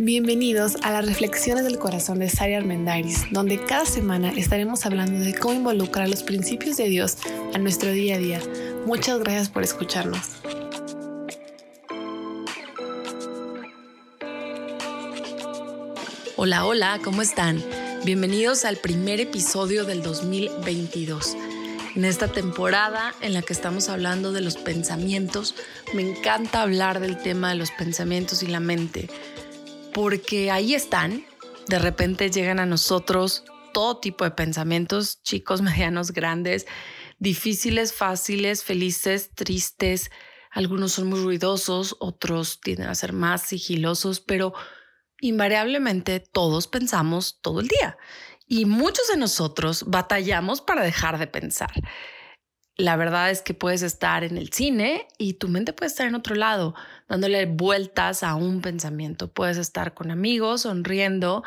Bienvenidos a las Reflexiones del Corazón de Sari Armendariz, donde cada semana estaremos hablando de cómo involucrar los principios de Dios a nuestro día a día. Muchas gracias por escucharnos. Hola, hola, ¿cómo están? Bienvenidos al primer episodio del 2022. En esta temporada en la que estamos hablando de los pensamientos, me encanta hablar del tema de los pensamientos y la mente porque ahí están, de repente llegan a nosotros todo tipo de pensamientos, chicos, medianos, grandes, difíciles, fáciles, felices, tristes. Algunos son muy ruidosos, otros tienden a ser más sigilosos, pero invariablemente todos pensamos todo el día. Y muchos de nosotros batallamos para dejar de pensar la verdad es que puedes estar en el cine y tu mente puede estar en otro lado, dándole vueltas a un pensamiento. Puedes estar con amigos, sonriendo,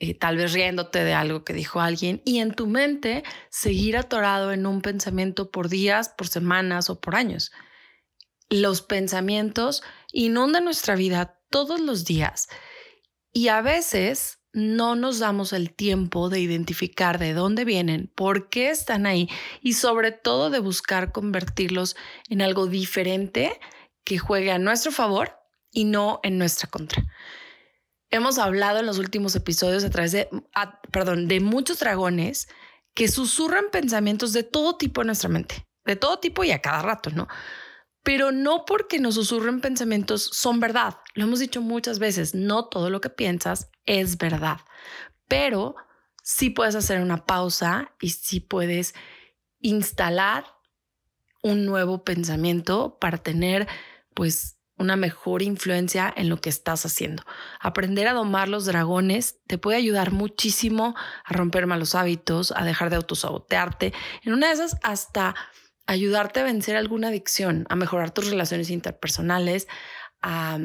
eh, tal vez riéndote de algo que dijo alguien y en tu mente seguir atorado en un pensamiento por días, por semanas o por años. Los pensamientos inundan nuestra vida todos los días y a veces no nos damos el tiempo de identificar de dónde vienen, por qué están ahí y sobre todo de buscar convertirlos en algo diferente que juegue a nuestro favor y no en nuestra contra. Hemos hablado en los últimos episodios a través de, perdón, de muchos dragones que susurran pensamientos de todo tipo en nuestra mente, de todo tipo y a cada rato, ¿no? Pero no porque nos susurren pensamientos son verdad. Lo hemos dicho muchas veces, no todo lo que piensas es verdad, pero sí puedes hacer una pausa y sí puedes instalar un nuevo pensamiento para tener pues una mejor influencia en lo que estás haciendo. Aprender a domar los dragones te puede ayudar muchísimo a romper malos hábitos, a dejar de autosabotearte. En una de esas hasta ayudarte a vencer alguna adicción, a mejorar tus relaciones interpersonales, a,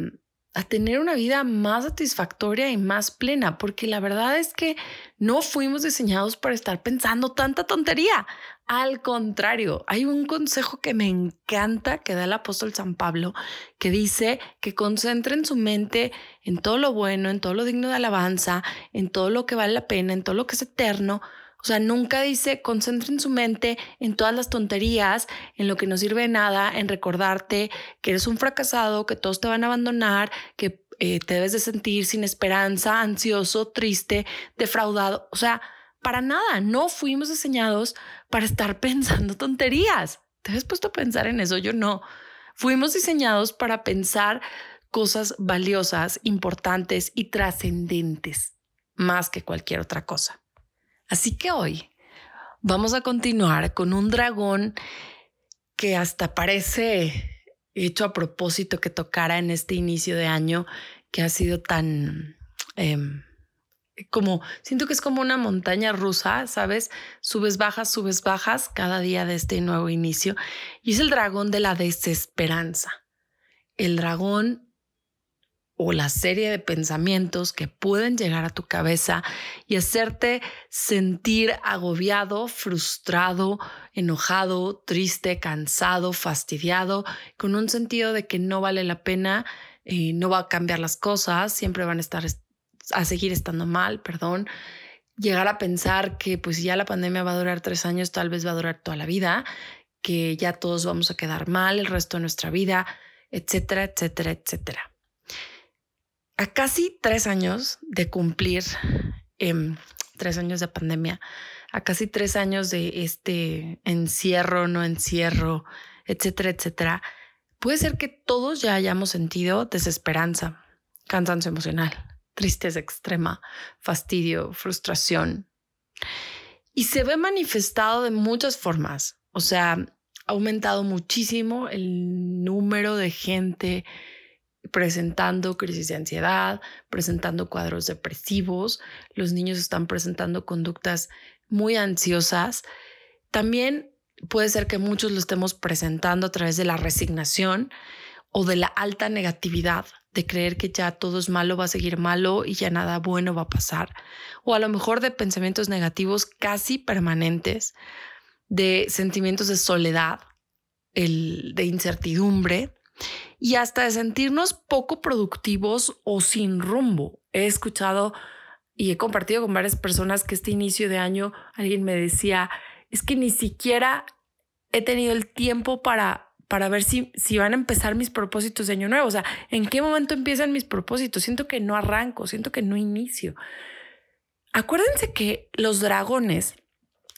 tener una vida más satisfactoria y más plena, porque la verdad es que no fuimos diseñados para estar pensando tanta tontería. Al contrario, hay un consejo que me encanta que da el apóstol San Pablo, que dice que concentren su mente en todo lo bueno, en todo lo digno de alabanza, en todo lo que vale la pena, en todo lo que es eterno, o sea, nunca dice concentren su mente en todas las tonterías, en lo que no sirve de nada, en recordarte que eres un fracasado, que todos te van a abandonar, que eh, te debes de sentir sin esperanza, ansioso, triste, defraudado. O sea, para nada, no fuimos diseñados para estar pensando tonterías. ¿Te has puesto a pensar en eso? Yo no. Fuimos diseñados para pensar cosas valiosas, importantes y trascendentes, más que cualquier otra cosa. Así que hoy vamos a continuar con un dragón que hasta parece hecho a propósito que tocara en este inicio de año que ha sido tan... Em, como siento que es como una montaña rusa, ¿sabes? Subes, bajas, subes, bajas cada día de este nuevo inicio. Y es el dragón de la desesperanza. El dragón o la serie de pensamientos que pueden llegar a tu cabeza y hacerte sentir agobiado, frustrado, enojado, triste, cansado, fastidiado, con un sentido de que no vale la pena, y no va a cambiar las cosas, siempre van a estar a seguir estando mal, perdón. Llegar a pensar que pues ya la pandemia va a durar tres años, tal vez va a durar toda la vida, que ya todos vamos a quedar mal el resto de nuestra vida, etcétera, etcétera, etcétera a casi tres años de cumplir em, tres años de pandemia, a casi tres años de este encierro, no encierro, etcétera, etcétera, puede ser que todos ya hayamos sentido desesperanza, cansancio emocional, tristeza extrema, fastidio, frustración. Y se ve manifestado de muchas formas. O sea, ha aumentado muchísimo el número de gente presentando crisis de ansiedad, presentando cuadros depresivos, los niños están presentando conductas muy ansiosas. También puede ser que muchos lo estemos presentando a través de la resignación o de la alta negatividad, de creer que ya todo es malo, va a seguir malo y ya nada bueno va a pasar. O a lo mejor de pensamientos negativos casi permanentes, de sentimientos de soledad, el, de incertidumbre y hasta de sentirnos poco productivos o sin rumbo. He escuchado y he compartido con varias personas que este inicio de año alguien me decía, es que ni siquiera he tenido el tiempo para para ver si, si van a empezar mis propósitos de año nuevo. O sea, ¿en qué momento empiezan mis propósitos? Siento que no arranco, siento que no inicio. Acuérdense que los dragones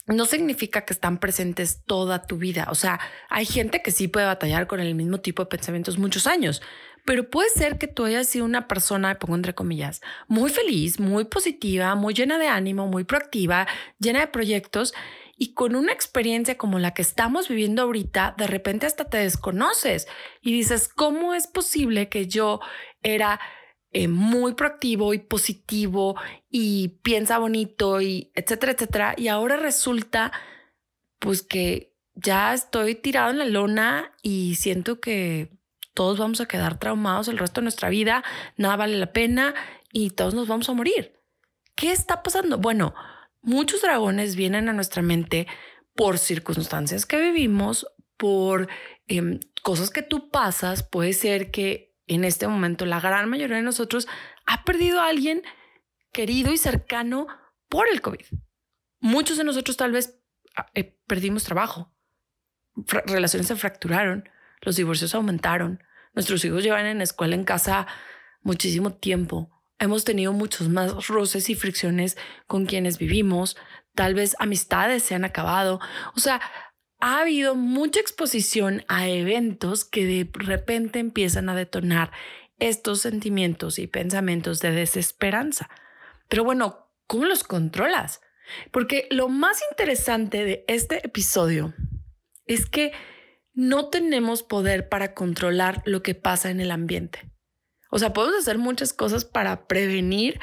no significa que están presentes toda tu vida. O sea, hay gente que sí puede batallar con el mismo tipo de pensamientos muchos años, pero puede ser que tú hayas sido una persona, pongo entre comillas, muy feliz, muy positiva, muy llena de ánimo, muy proactiva, llena de proyectos y con una experiencia como la que estamos viviendo ahorita, de repente hasta te desconoces y dices, ¿cómo es posible que yo era eh, muy proactivo y positivo y piensa bonito y etcétera, etcétera. Y ahora resulta pues que ya estoy tirado en la lona y siento que todos vamos a quedar traumados el resto de nuestra vida, nada vale la pena y todos nos vamos a morir. ¿Qué está pasando? Bueno, muchos dragones vienen a nuestra mente por circunstancias que vivimos, por em, cosas que tú pasas. Puede ser que en este momento la gran mayoría de nosotros ha perdido a alguien querido y cercano por el COVID. Muchos de nosotros tal vez ah, eh, perdimos trabajo, relaciones se fracturaron, los divorcios aumentaron, nuestros hijos llevan en escuela en casa muchísimo tiempo, hemos tenido muchos más roces y fricciones con quienes vivimos, tal vez amistades se han acabado, o sea, ha habido mucha exposición a eventos que de repente empiezan a detonar estos sentimientos y pensamientos de desesperanza. Pero bueno, ¿cómo los controlas? Porque lo más interesante de este episodio es que no tenemos poder para controlar lo que pasa en el ambiente. O sea, podemos hacer muchas cosas para prevenir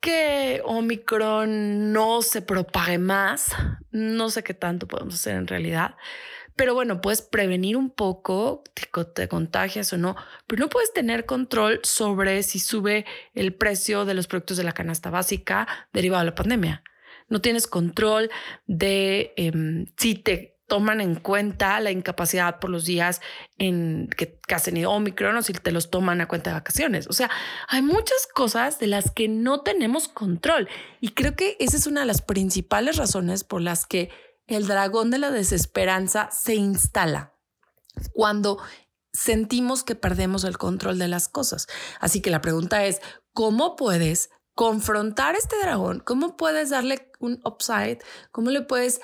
que Omicron no se propague más. No sé qué tanto podemos hacer en realidad. Pero bueno, puedes prevenir un poco, te, te contagias o no, pero no puedes tener control sobre si sube el precio de los productos de la canasta básica derivado de la pandemia. No tienes control de em, si te toman en cuenta la incapacidad por los días en que, que has tenido Omicron o si te los toman a cuenta de vacaciones. O sea, hay muchas cosas de las que no tenemos control y creo que esa es una de las principales razones por las que el dragón de la desesperanza se instala cuando sentimos que perdemos el control de las cosas. Así que la pregunta es, ¿cómo puedes confrontar este dragón? ¿Cómo puedes darle un upside? ¿Cómo le puedes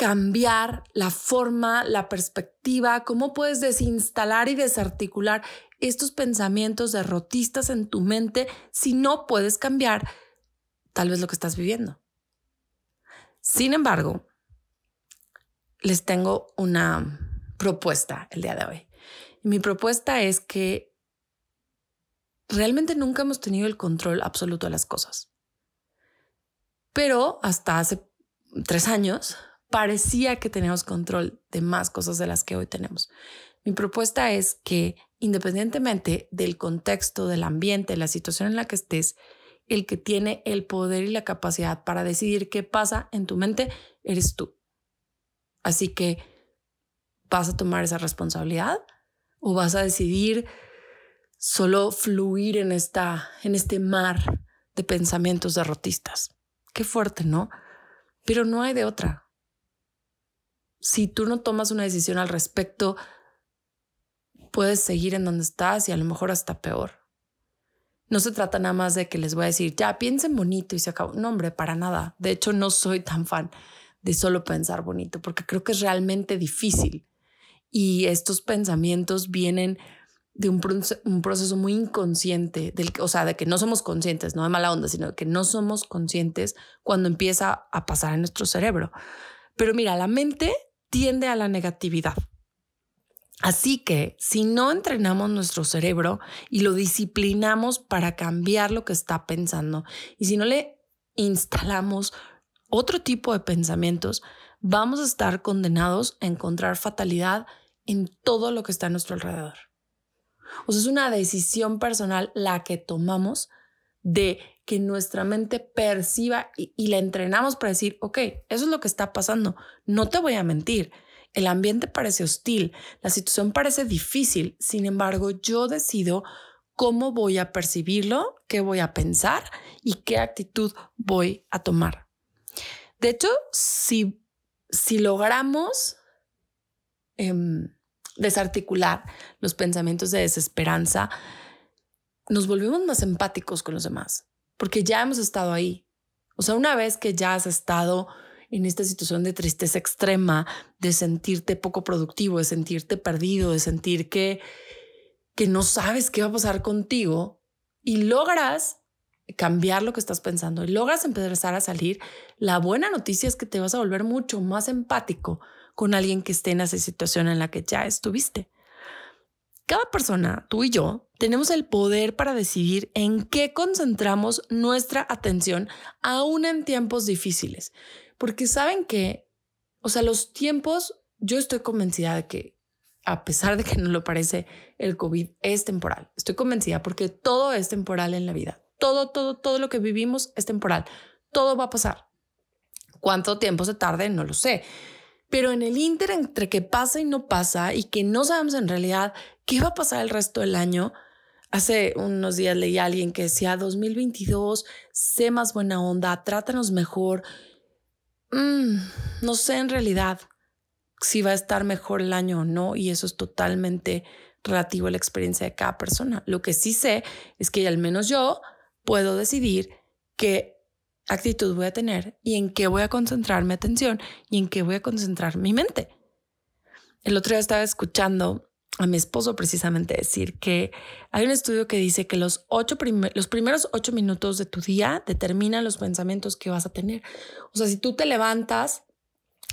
cambiar la forma, la perspectiva, cómo puedes desinstalar y desarticular estos pensamientos derrotistas en tu mente si no puedes cambiar tal vez lo que estás viviendo. Sin embargo, les tengo una propuesta el día de hoy. mi propuesta es que realmente nunca hemos tenido el control absoluto de las cosas. Pero hasta hace tres años parecía que teníamos control de más cosas de las que hoy tenemos. Mi propuesta es que independientemente del contexto, del ambiente, la situación en la que estés, el que tiene el poder y la capacidad para decidir qué pasa en tu mente eres tú. Así que, ¿vas a tomar esa responsabilidad o vas a decidir solo fluir en, esta, en este mar de pensamientos derrotistas? Qué fuerte, ¿no? Pero no hay de otra si tú no tomas una decisión al respecto, puedes seguir en donde estás y a lo mejor hasta peor. No se trata nada más de que les voy a decir, ya piensen bonito y se acabó. No, hombre, para nada. De hecho, no soy tan fan de solo pensar bonito porque creo que es realmente difícil. Y estos pensamientos vienen de un, proceso muy inconsciente, del, o sea, de que no somos conscientes, no de mala onda, sino de que no somos conscientes cuando empieza a pasar en nuestro cerebro. Pero mira, la mente tiende a la negatividad. Así que si no entrenamos nuestro cerebro y lo disciplinamos para cambiar lo que está pensando, y si no le instalamos otro tipo de pensamientos, vamos a estar condenados a encontrar fatalidad en todo lo que está a nuestro alrededor. O sea, es una decisión personal la que tomamos de que nuestra mente perciba y, la entrenamos para decir, ok, eso es lo que está pasando, no te voy a mentir. el ambiente parece hostil, la situación parece difícil, sin embargo yo decido cómo voy a percibirlo, qué voy a pensar y qué actitud voy a tomar. De hecho, si, si logramos em, desarticular los pensamientos de desesperanza, nos volvemos más empáticos con los demás, porque ya hemos estado ahí. O sea, una vez que ya has estado en esta situación de tristeza extrema, de sentirte poco productivo, de sentirte perdido, de sentir que, que no sabes qué va a pasar contigo y logras cambiar lo que estás pensando y logras empezar a salir, la buena noticia es que te vas a volver mucho más empático con alguien que esté en esa situación en la que ya estuviste. Cada persona, tú y yo, tenemos el poder para decidir en qué concentramos nuestra atención aún en tiempos difíciles. Porque saben que, o sea, los tiempos, yo estoy convencida de que, a pesar de que no lo parece, el COVID es temporal. Estoy convencida porque todo es temporal en la vida. Todo, todo, todo lo que vivimos es temporal. Todo va a pasar. ¿Cuánto tiempo se tarde? No lo sé. Pero en el inter entre que pasa y no pasa y que no sabemos en realidad qué va a pasar el resto del año, Hace unos días leí a alguien que decía 2022, sé más buena onda, trátanos mejor, Mm, no sé en realidad si va a estar mejor el año o no, y eso es totalmente relativo a la experiencia de cada persona. Lo que sí sé es que al menos yo puedo decidir qué actitud voy a tener y en qué voy a concentrar mi atención y en qué voy a concentrar mi mente. El otro día estaba escuchando a mi esposo precisamente decir que hay un estudio que dice que los, ocho los primeros ocho minutos de tu día determinan los pensamientos que vas a tener. O sea, si tú te levantas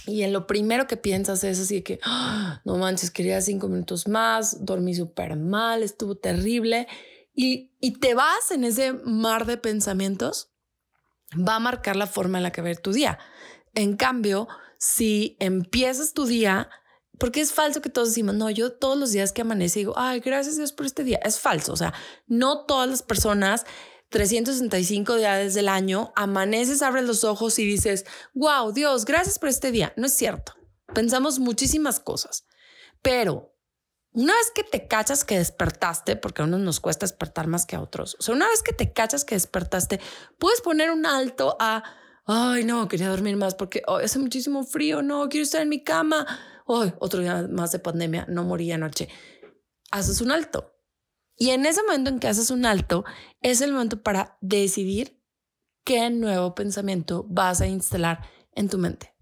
y en lo primero que piensas es así que, ah, no manches, quería cinco minutos más, dormí súper mal, estuvo terrible, y, y te vas en ese mar de pensamientos, va a marcar la forma en la que ver tu día. En cambio, si empiezas tu día porque es falso que todos decimos, no, yo todos los días que amanece digo, ay, gracias Dios por este día. Es falso. O sea, no todas las personas 365 días del año amaneces, abres los ojos y dices, wow, Dios, gracias por este día. No es cierto. Pensamos muchísimas cosas, pero una vez que te cachas que despertaste, porque a unos nos cuesta despertar más que a otros, o sea, una vez que te cachas que despertaste, puedes poner un alto a, ay, no, quería dormir más porque hace muchísimo frío, no, quiero estar en mi cama hoy otro día más de pandemia, no morí anoche. Haces un alto. Y en ese momento en que haces un alto, es el momento para decidir qué nuevo pensamiento vas a instalar en tu mente.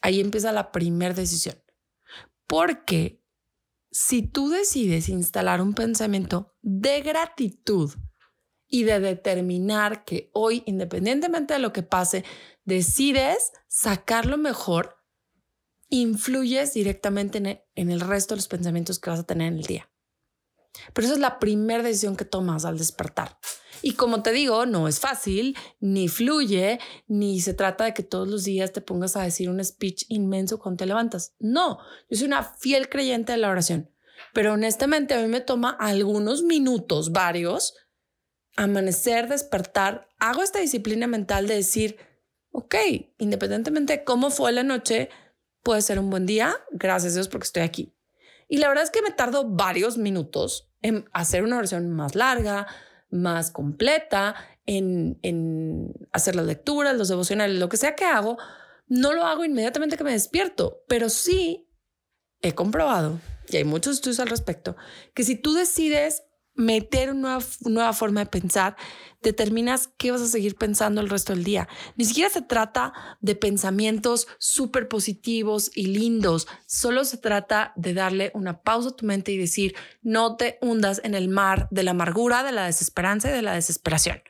Ahí empieza la primera decisión. Porque si tú decides instalar un pensamiento de gratitud y de determinar que hoy, independientemente de lo que pase, decides sacar lo mejor, influyes directamente en el, resto de los pensamientos que vas a tener en el día. Pero esa es la primera decisión que tomas al despertar. Y como te digo, no es fácil, ni fluye, ni se trata de que todos los días te pongas a decir un speech inmenso cuando te levantas. No, yo soy una fiel creyente de la oración. Pero honestamente a mí me toma algunos minutos, varios, amanecer, despertar. Hago esta disciplina mental de decir, ok, independientemente de cómo fue la noche, puede ser un buen día, gracias a Dios porque estoy aquí. Y la verdad es que me tardo varios minutos en hacer una versión más larga, más completa, en, en hacer las lecturas, los devocionales, lo que sea que hago. No lo hago inmediatamente que me despierto, pero sí he comprobado, y hay muchos estudios al respecto, que si tú decides meter una nueva, forma de pensar, determinas qué vas a seguir pensando el resto del día. Ni siquiera se trata de pensamientos súper positivos y lindos, solo se trata de darle una pausa a tu mente y decir, no te hundas en el mar de la amargura, de la desesperanza y de la desesperación.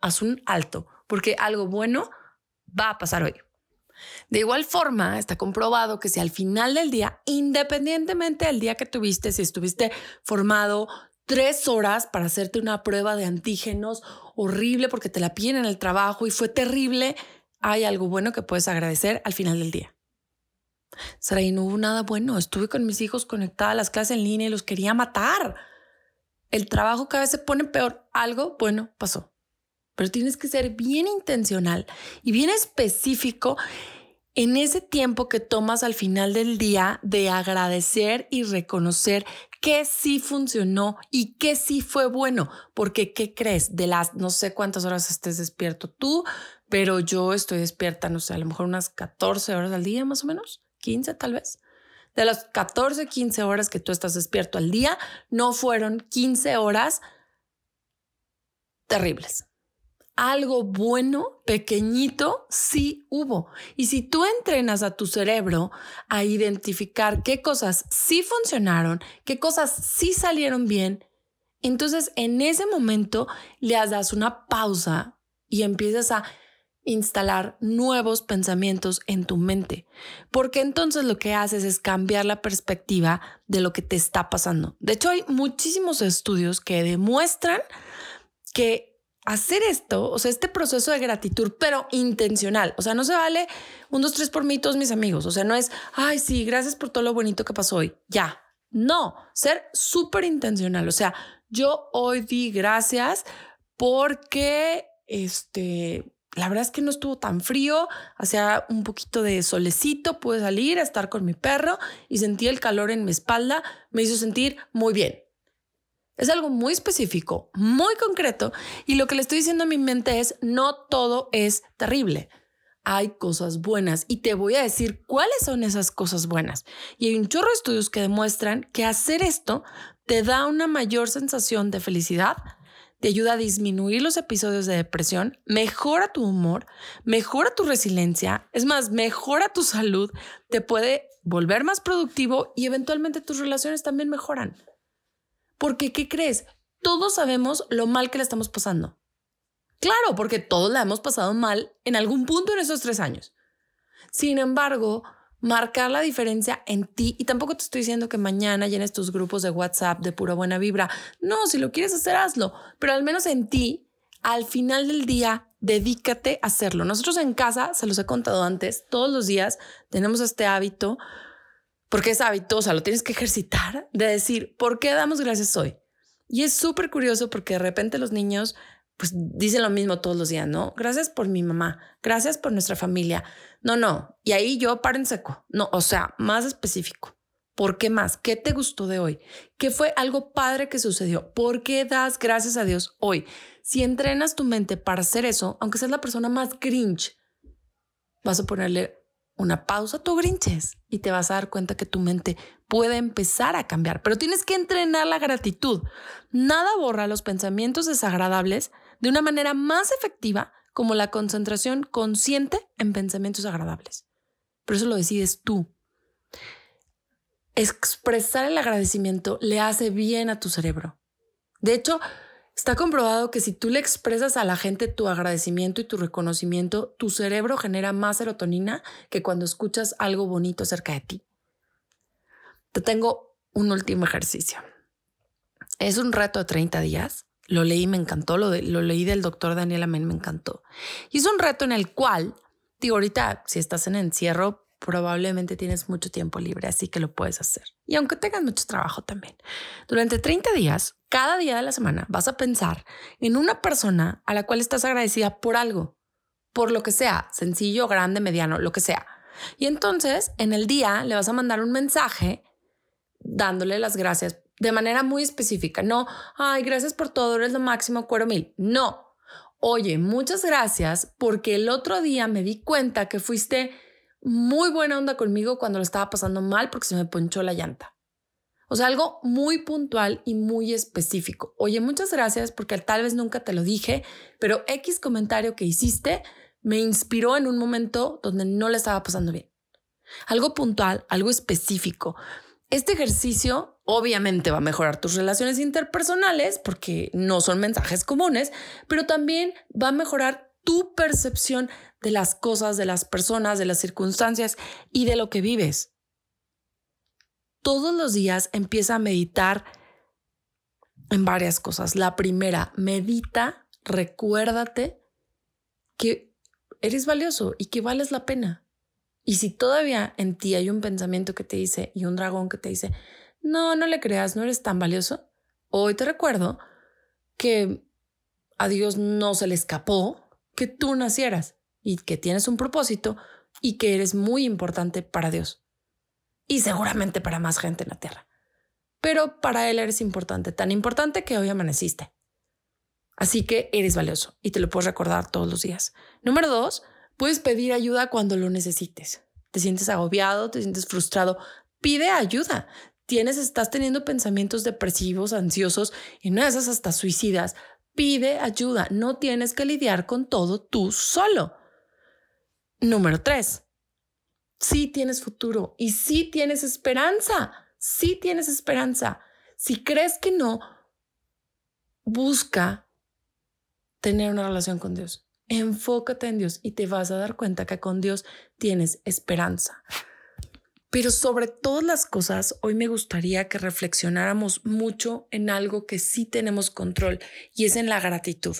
Haz un alto, porque algo bueno va a pasar hoy. De igual forma, está comprobado que si al final del día, independientemente del día que tuviste, si estuviste formado, tres horas para hacerte una prueba de antígenos horrible porque te la piden en el trabajo y fue terrible, hay algo bueno que puedes agradecer al final del día. y no hubo nada bueno. Estuve con mis hijos conectada a las clases en línea y los quería matar. El trabajo cada vez se pone peor. Algo bueno pasó. Pero tienes que ser bien intencional y bien específico en ese tiempo que tomas al final del día de agradecer y reconocer que sí funcionó y que sí fue bueno. Porque, ¿qué crees? De las no sé cuántas horas estés despierto tú, pero yo estoy despierta, no sé, a lo mejor unas 14 horas al día más o menos, 15 tal vez. De las 14, 15 horas que tú estás despierto al día, no fueron 15 horas terribles algo bueno, pequeñito, sí hubo. Y si tú entrenas a tu cerebro a identificar qué cosas sí funcionaron, qué cosas sí salieron bien, entonces en ese momento le das una pausa y empiezas a instalar nuevos pensamientos en tu mente, porque entonces lo que haces es cambiar la perspectiva de lo que te está pasando. De hecho, hay muchísimos estudios que demuestran que hacer esto, o sea, este proceso de gratitud, pero intencional. O sea, no se vale un, dos, tres por mí, todos mis amigos. O sea, no es, ay, sí, gracias por todo lo bonito que pasó hoy. Ya. No, ser súper intencional. O sea, yo hoy di gracias porque, este, la verdad es que no estuvo tan frío, hacía un poquito de solecito, pude salir a estar con mi perro y sentí el calor en mi espalda, me hizo sentir muy bien. Es algo muy específico, muy concreto y lo que le estoy diciendo a mi mente es, no todo es terrible. Hay cosas buenas y te voy a decir cuáles son esas cosas buenas. Y hay un chorro de estudios que demuestran que hacer esto te da una mayor sensación de felicidad, te ayuda a disminuir los episodios de depresión, mejora tu humor, mejora tu resiliencia, es más, mejora tu salud, te puede volver más productivo y eventualmente tus relaciones también mejoran. Porque, ¿qué crees? Todos sabemos lo mal que le estamos pasando. Claro, porque todos la hemos pasado mal en algún punto en esos tres años. Sin embargo, marcar la diferencia en ti, y tampoco te estoy diciendo que mañana llenes tus grupos de WhatsApp de pura buena vibra. No, si lo quieres hacer, hazlo, pero al menos en ti, al final del día, dedícate a hacerlo. Nosotros en casa, se los he contado antes, todos los días tenemos este hábito porque es hábito, o sea, lo tienes que ejercitar de decir, ¿por qué damos gracias hoy? Y es súper curioso porque de repente los niños pues dicen lo mismo todos los días, ¿no? Gracias por mi mamá, gracias por nuestra familia. No, no. Y ahí yo paro en seco. No, o sea, más específico. ¿Por qué más? ¿Qué te gustó de hoy? ¿Qué fue algo padre que sucedió? ¿Por qué das gracias a Dios hoy? Si entrenas tu mente para hacer eso, aunque seas la persona más cringe, vas a ponerle una pausa, tú grinches y te vas a dar cuenta que tu mente puede empezar a cambiar, pero tienes que entrenar la gratitud. Nada borra los pensamientos desagradables de una manera más efectiva como la concentración consciente en pensamientos agradables. Pero eso lo decides tú. Expresar el agradecimiento le hace bien a tu cerebro. De hecho, Está comprobado que si tú le expresas a la gente tu agradecimiento y tu reconocimiento, tu cerebro genera más serotonina que cuando escuchas algo bonito cerca de ti. Te tengo un último ejercicio. Es un reto de 30 días. Lo leí, me encantó. Lo, lo leí del doctor Daniel Amén, me encantó. Y es un reto en el cual, digo, ahorita si estás en encierro, probablemente tienes mucho tiempo libre, así que lo puedes hacer. Y aunque tengas mucho trabajo también. Durante 30 días, cada día de la semana, vas a pensar en una persona a la cual estás agradecida por algo, por lo que sea, sencillo, grande, mediano, lo que sea. Y entonces, en el día, le vas a mandar un mensaje dándole las gracias de manera muy específica. No, ay, gracias por todo, eres lo máximo, cuero mil. No. Oye, muchas gracias porque el otro día me di cuenta que fuiste muy buena onda conmigo cuando lo estaba pasando mal porque se me ponchó la llanta. O sea, algo muy puntual y muy específico. Oye, muchas gracias porque tal vez nunca te lo dije, pero X comentario que hiciste me inspiró en un momento donde no le estaba pasando bien. Algo puntual, algo específico. Este ejercicio obviamente va a mejorar tus relaciones interpersonales porque no son mensajes comunes, pero también va a mejorar tu percepción de las cosas, de las personas, de las circunstancias y de lo que vives. Todos los días empieza a meditar en varias cosas. La primera, medita, recuérdate que eres valioso y que vales la pena. Y si todavía en ti hay un pensamiento que te dice y un dragón que te dice, no, no le creas, no eres tan valioso, hoy te recuerdo que a Dios no se le escapó que tú nacieras y que tienes un propósito y que eres muy importante para Dios y seguramente para más gente en la tierra. Pero para Él eres importante, tan importante que hoy amaneciste. Así que eres valioso y te lo puedes recordar todos los días. Número dos, puedes pedir ayuda cuando lo necesites. Te sientes agobiado, te sientes frustrado, pide ayuda. Tienes, estás teniendo pensamientos depresivos, ansiosos y no esas hasta suicidas. Pide ayuda. No tienes que lidiar con todo tú solo. Número tres, sí tienes futuro y sí tienes esperanza. Sí tienes esperanza. Si crees que no, busca tener una relación con Dios. Enfócate en Dios y te vas a dar cuenta que con Dios tienes esperanza. Pero sobre todas las cosas, hoy me gustaría que reflexionáramos mucho en algo que sí tenemos control y es en la gratitud.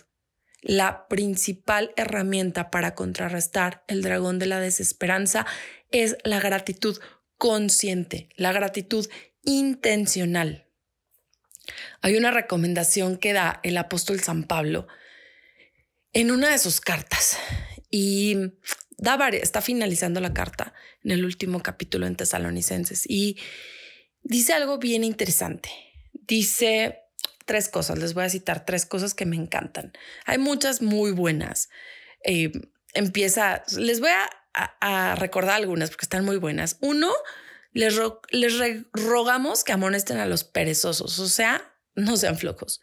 La principal herramienta para contrarrestar el dragón de la desesperanza es la gratitud consciente, la gratitud intencional. Hay una recomendación que da el apóstol San Pablo en una de sus cartas y da está finalizando la carta en el último capítulo en Tesalonicenses y dice algo bien interesante. Dice tres cosas, les voy a citar tres cosas que me encantan. Hay muchas muy buenas. Eh, empieza, les voy a, recordar algunas porque están muy buenas. Uno, les, les rogamos que amonesten a los perezosos, o sea, no sean flojos.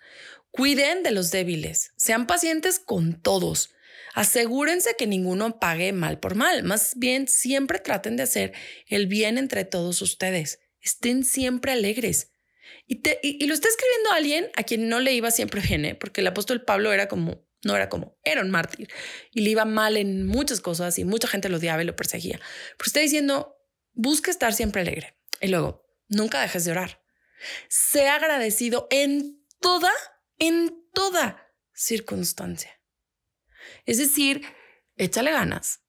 Cuiden de los débiles, sean pacientes con todos. Asegúrense que ninguno pague mal por mal, más bien siempre traten de hacer el bien entre todos ustedes. Estén siempre alegres. Y, lo está escribiendo alguien a quien no le iba siempre bien, ¿eh? porque el apóstol Pablo era como, no era como, era un mártir y le iba mal en muchas cosas y mucha gente lo odiaba y lo perseguía. Pero está diciendo, busca estar siempre alegre. Y luego, nunca dejes de orar. Sea agradecido en toda en toda circunstancia. Es decir, échale ganas,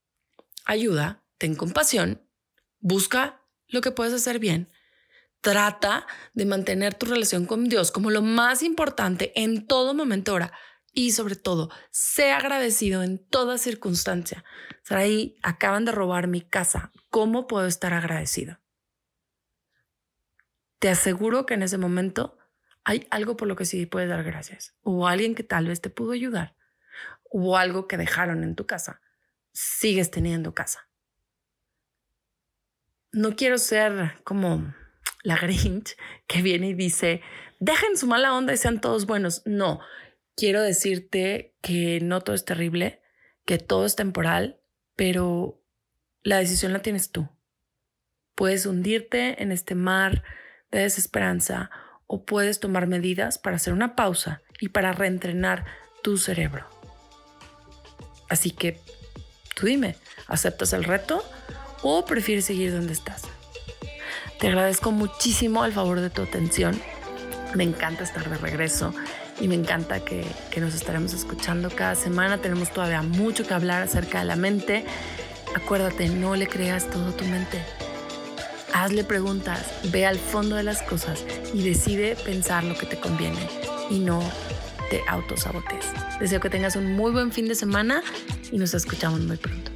ayuda, ten compasión, busca lo que puedes hacer bien, trata de mantener tu relación con Dios como lo más importante en todo momento ahora y sobre todo, sé agradecido en toda circunstancia. ahí acaban de robar mi casa. ¿Cómo puedo estar agradecido? Te aseguro que en ese momento hay algo por lo que sí puedes dar gracias. Hubo alguien que tal vez te pudo ayudar. Hubo algo que dejaron en tu casa. Sigues teniendo casa. No quiero ser como la Grinch que viene y dice, dejen su mala onda y sean todos buenos. No, quiero decirte que no todo es terrible, que todo es temporal, pero la decisión la tienes tú. Puedes hundirte en este mar de desesperanza o puedes tomar medidas para hacer una pausa y para reentrenar tu cerebro. Así que tú dime, ¿aceptas el reto o prefieres seguir donde estás? Te agradezco muchísimo al favor de tu atención. Me encanta estar de regreso y me encanta que, que, nos estaremos escuchando cada semana. Tenemos todavía mucho que hablar acerca de la mente. Acuérdate, no le creas todo a tu mente hazle preguntas, ve al fondo de las cosas y decide pensar lo que te conviene y no te. Deseo que tengas un muy buen fin de semana y nos escuchamos muy pronto.